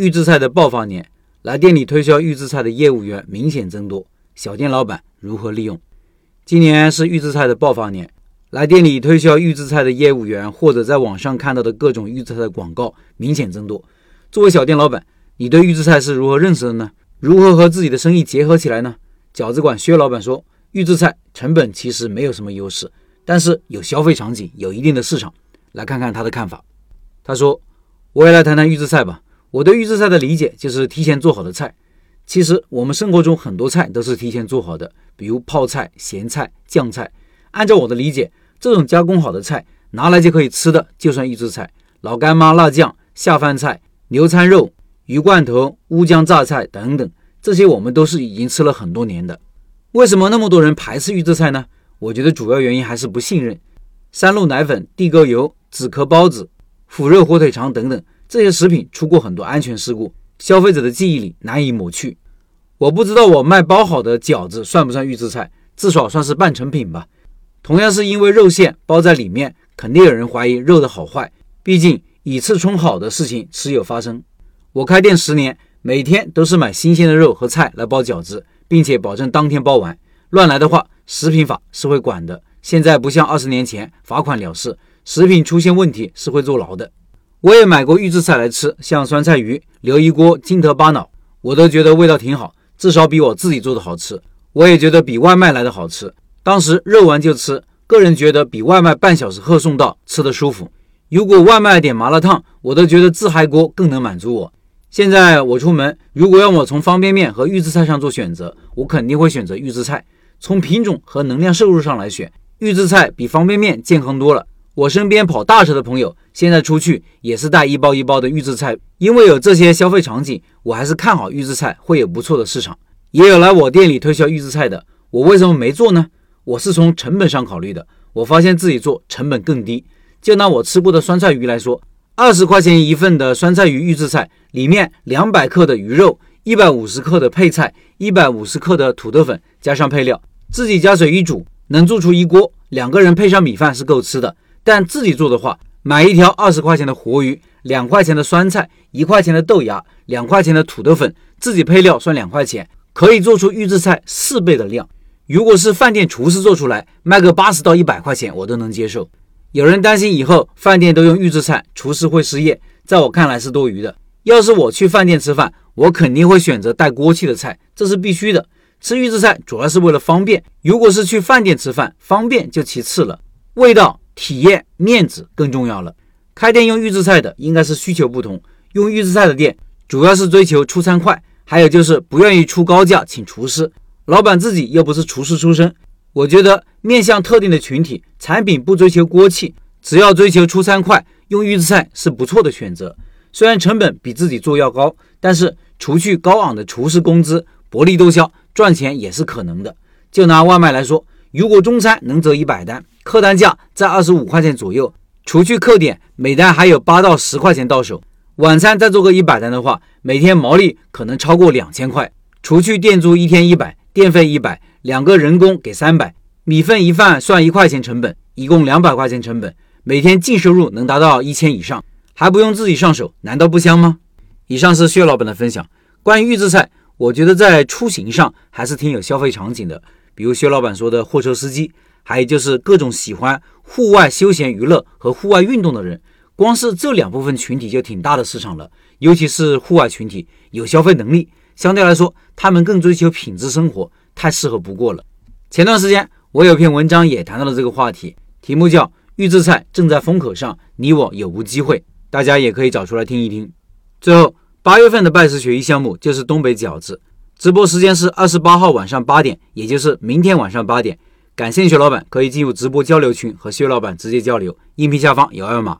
预制菜的爆发年，来店里推销预制菜的业务员明显增多，小店老板如何利用？今年是预制菜的爆发年，来店里推销预制菜的业务员或者在网上看到的各种预制菜的广告明显增多。作为小店老板，你对预制菜是如何认识的呢？如何和自己的生意结合起来呢？饺子馆薛老板说，预制菜成本其实没有什么优势，但是有消费场景，有一定的市场。来看看他的看法。他说：“我也来谈谈预制菜吧。我对预制菜的理解就是提前做好的菜。其实我们生活中很多菜都是提前做好的，比如泡菜、咸菜、酱菜。按照我的理解，这种加工好的菜拿来就可以吃的，就算预制菜。老干妈、辣酱、下饭菜、牛餐肉。”鱼罐头、乌江榨菜等等，这些我们都是已经吃了很多年的。为什么那么多人排斥预制菜呢？我觉得主要原因还是不信任。三鹿奶粉、地沟油、纸壳包子、腐肉火腿肠等等这些食品出过很多安全事故，消费者的记忆里难以抹去。我不知道我卖包好的饺子算不算预制菜，至少算是半成品吧。同样是因为肉馅包在里面，肯定有人怀疑肉的好坏。毕竟以次充好的事情时有发生。我开店十年，每天都是买新鲜的肉和菜来包饺子，并且保证当天包完。乱来的话，食品法是会管的。现在不像二十年前罚款了事，食品出现问题是会坐牢的。我也买过预制菜来吃，像酸菜鱼、留一锅金头巴脑，我都觉得味道挺好，至少比我自己做的好吃。我也觉得比外卖来的好吃。当时肉完就吃，个人觉得比外卖半小时后送到吃的舒服。如果外卖点麻辣烫，我都觉得自嗨锅更能满足我。现在我出门，如果让我从方便面和预制菜上做选择，我肯定会选择预制菜。从品种和能量摄入上来选，预制菜比方便面健康多了。我身边跑大车的朋友，现在出去也是带一包一包的预制菜，因为有这些消费场景，我还是看好预制菜会有不错的市场。也有来我店里推销预制菜的，我为什么没做呢？我是从成本上考虑的，我发现自己做成本更低。就拿我吃过的酸菜鱼来说。二十块钱一份的酸菜鱼预制菜，里面两百克的鱼肉，一百五十克的配菜，一百五十克的土豆粉，加上配料，自己加水一煮，能做出一锅，两个人配上米饭是够吃的。但自己做的话，买一条二十块钱的活鱼，两块钱的酸菜，一块钱的豆芽，两块钱的土豆粉，自己配料算两块钱，可以做出预制菜四倍的量。如果是饭店厨师做出来，卖个八十到一百块钱，我都能接受。有人担心以后饭店都用预制菜，厨师会失业。在我看来是多余的。要是我去饭店吃饭，我肯定会选择带锅气的菜，这是必须的。吃预制菜主要是为了方便。如果是去饭店吃饭，方便就其次了，味道、体验、面子更重要了。开店用预制菜的应该是需求不同。用预制菜的店主要是追求出餐快，还有就是不愿意出高价请厨师。老板自己又不是厨师出身。我觉得面向特定的群体，产品不追求锅气，只要追求出餐快，用预制菜是不错的选择。虽然成本比自己做要高，但是除去高昂的厨师工资，薄利多销，赚钱也是可能的。就拿外卖来说，如果中餐能折一百单，客单价在二十五块钱左右，除去客点，每单还有八到十块钱到手。晚餐再做个一百单的话，每天毛利可能超过两千块，除去店租一天一百，电费一百。两个人工给三百，米粉一饭算一块钱成本，一共两百块钱成本，每天净收入能达到一千以上，还不用自己上手，难道不香吗？以上是薛老板的分享。关于预制菜，我觉得在出行上还是挺有消费场景的，比如薛老板说的货车司机，还有就是各种喜欢户外休闲娱乐和户外运动的人，光是这两部分群体就挺大的市场了。尤其是户外群体，有消费能力，相对来说他们更追求品质生活。太适合不过了。前段时间我有篇文章也谈到了这个话题，题目叫“预制菜正在风口上，你我有无机会？”大家也可以找出来听一听。最后，八月份的拜师学艺项目就是东北饺子，直播时间是二十八号晚上八点，也就是明天晚上八点。感兴趣老板可以进入直播交流群和薛老板直接交流，音频下方有二维码。